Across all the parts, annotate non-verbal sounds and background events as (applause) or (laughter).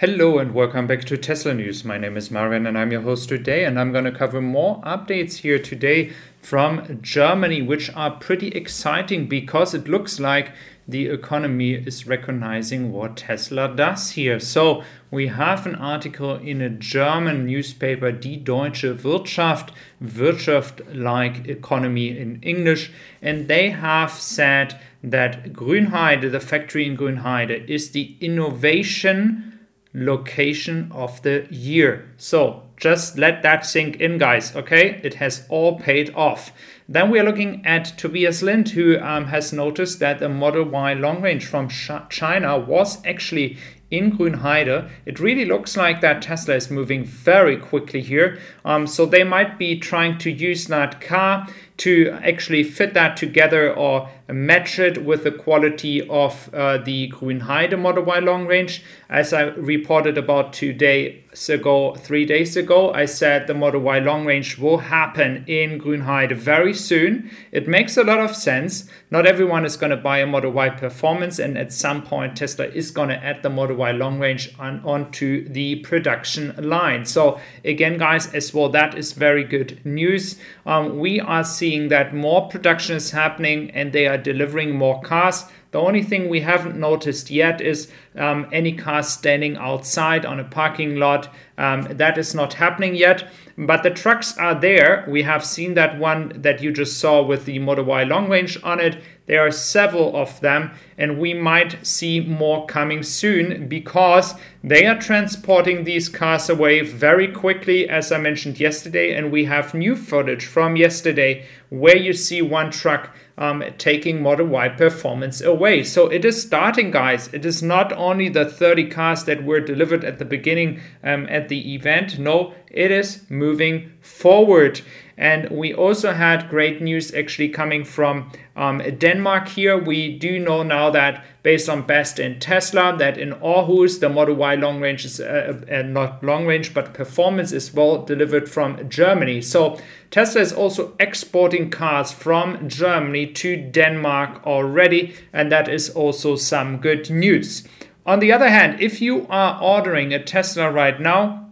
Hello and welcome back to Tesla News. My name is Marian and I'm your host today, and I'm going to cover more updates here today from Germany, which are pretty exciting because it looks like the economy is recognizing what Tesla does here. So, we have an article in a German newspaper, Die Deutsche Wirtschaft, Wirtschaft like economy in English, and they have said that Grünheide, the factory in Grünheide, is the innovation location of the year. So just let that sink in, guys. Okay, it has all paid off. Then we are looking at Tobias Lindh, who um, has noticed that the Model Y long range from China was actually in Grünheide. It really looks like that Tesla is moving very quickly here. Um, so they might be trying to use that car to actually fit that together or match it with the quality of uh, the Grünheide Model Y long range. As I reported about two days ago, three days ago, I said the Model Y long range will happen in Grünheide very soon. It makes a lot of sense. Not everyone is going to buy a Model Y performance, and at some point, Tesla is going to add the Model Y long range on, onto the production line. So, again, guys, as well, that is very good news. Um, we are seeing that more production is happening and they are delivering more cars. The only thing we haven't noticed yet is um, any cars standing outside on a parking lot. Um, that is not happening yet, but the trucks are there. We have seen that one that you just saw with the Model Y long range on it. There are several of them, and we might see more coming soon because they are transporting these cars away very quickly, as I mentioned yesterday. And we have new footage from yesterday where you see one truck um, taking Model Y performance away. So it is starting, guys. It is not only the 30 cars that were delivered at the beginning um, at the event. No, it is moving forward. And we also had great news actually coming from um, Denmark here. We do know now that based on Best in Tesla, that in Aarhus, the Model Y long range is uh, uh, not long range, but performance is well delivered from Germany. So Tesla is also exporting cars from Germany to Denmark already, and that is also some good news. On the other hand, if you are ordering a Tesla right now,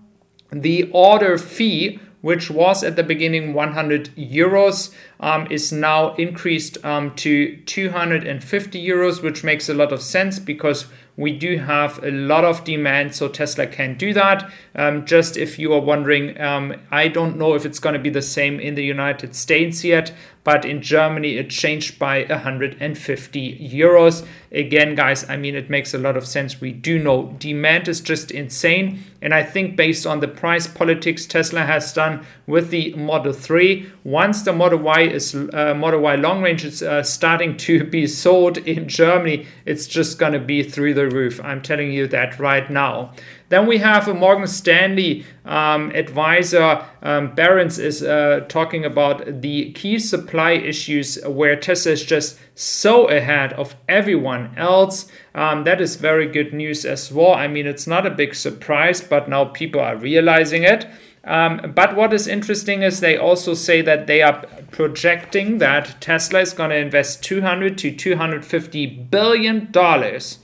the order fee which was at the beginning 100 euros, um, is now increased um, to 250 euros, which makes a lot of sense because we do have a lot of demand, so Tesla can do that. Um, just if you are wondering, um, I don't know if it's going to be the same in the United States yet, but in Germany it changed by 150 euros. Again, guys, I mean, it makes a lot of sense. We do know demand is just insane. And I think based on the price politics Tesla has done with the Model 3, once the Model Y is uh, Model Y long range is uh, starting to (laughs) be sold in Germany, it's just going to be through the roof. I'm telling you that right now. Then we have a Morgan Stanley um, advisor, um, Barron's, is uh, talking about the key supply issues where Tesla is just so ahead of everyone else. Um, that is very good news as well. I mean, it's not a big surprise, but now people are realizing it. Um, but what is interesting is they also say that they are projecting that Tesla is going to invest 200 to 250 billion dollars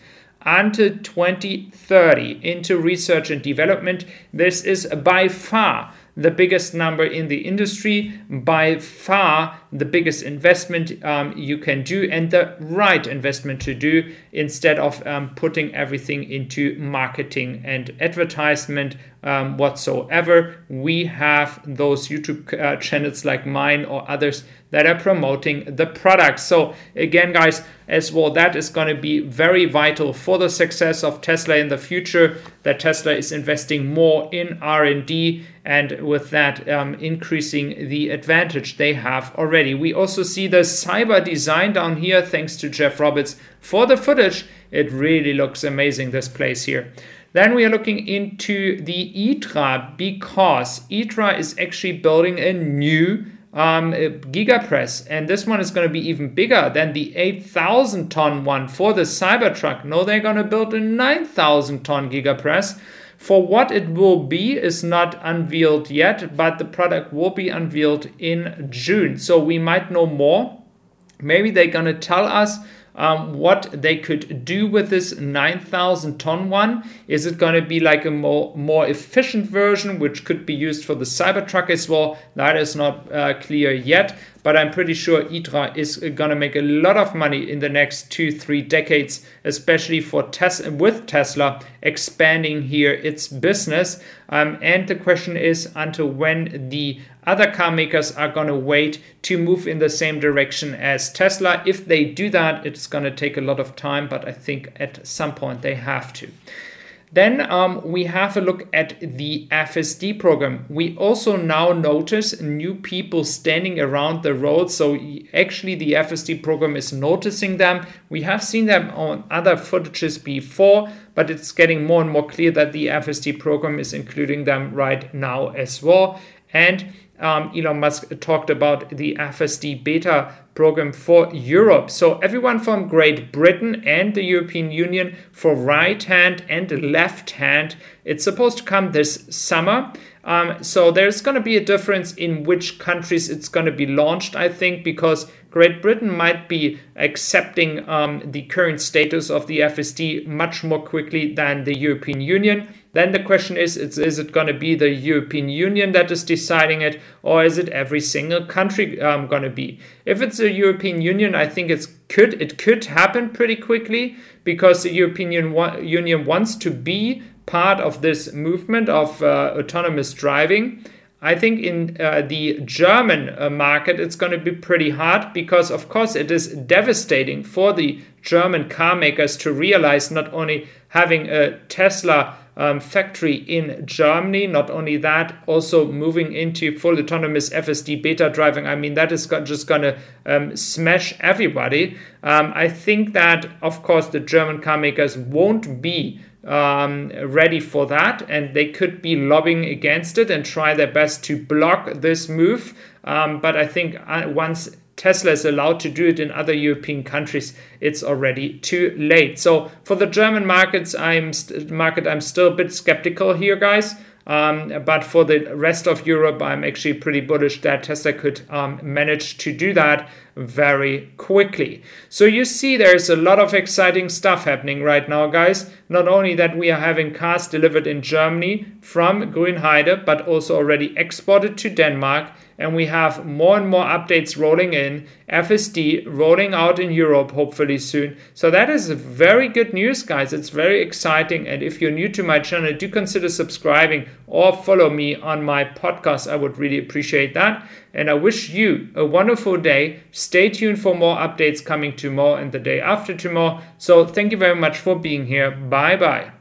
until 2030 into research and development. This is by far the biggest number in the industry, by far the biggest investment um, you can do, and the right investment to do instead of um, putting everything into marketing and advertisement um, whatsoever. We have those YouTube uh, channels like mine or others that are promoting the product. So again, guys, as well, that is going to be very vital for the success of Tesla in the future. That Tesla is investing more in R&D and with that um, increasing the advantage they have already. We also see the cyber design down here, thanks to Jeff Roberts for the footage. It really looks amazing, this place here. Then we are looking into the IDRA because IDRA is actually building a new um, Gigapress, and this one is going to be even bigger than the 8,000 ton one for the Cybertruck. No, they're going to build a 9,000 ton Gigapress. For what it will be is not unveiled yet, but the product will be unveiled in June. So we might know more. Maybe they're going to tell us um, what they could do with this 9000 ton one. Is it going to be like a more, more efficient version, which could be used for the Cybertruck as well? That is not uh, clear yet but I'm pretty sure IDRA is going to make a lot of money in the next two, three decades, especially for Tesla, with Tesla expanding here its business. Um, and the question is until when the other car makers are going to wait to move in the same direction as Tesla. If they do that, it's going to take a lot of time, but I think at some point they have to. Then um, we have a look at the FSD program. We also now notice new people standing around the road. So actually the FSD program is noticing them. We have seen them on other footages before, but it's getting more and more clear that the FSD program is including them right now as well. And um, Elon Musk talked about the FSD beta program for Europe. So everyone from Great Britain and the European Union for right hand and left hand. It's supposed to come this summer. Um, so there's going to be a difference in which countries it's going to be launched, I think, because Great Britain might be accepting um, the current status of the FSD much more quickly than the European Union. Then the question is, is, is it going to be the European Union that is deciding it, or is it every single country um, going to be? If it's the European Union, I think it's could it could happen pretty quickly because the European Union wants to be part of this movement of uh, autonomous driving. I think in uh, the German uh, market, it's going to be pretty hard because, of course, it is devastating for the German car makers to realize not only having a Tesla um, factory in Germany. Not only that, also moving into full autonomous FSD beta driving. I mean, that is just going to um, smash everybody. Um, I think that, of course, the German car makers won't be um, ready for that, and they could be lobbying against it and try their best to block this move. Um, but I think uh, once Tesla is allowed to do it in other European countries, it's already too late. So for the German markets, I'm market, I'm still a bit skeptical here, guys. Um, but for the rest of Europe, I'm actually pretty bullish that Tesla could um, manage to do that very quickly. So you see, there's a lot of exciting stuff happening right now, guys. Not only that we are having cars delivered in Germany from Grünheide, but also already exported to Denmark and we have more and more updates rolling in. FSD rolling out in Europe hopefully soon. So that is very good news, guys. It's very exciting. And if you're new to my channel, do consider subscribing or follow me on my podcast. I would really appreciate that. And I wish you a wonderful day. Stay tuned for more updates coming tomorrow and the day after tomorrow. So thank you very much for being here. Bye bye.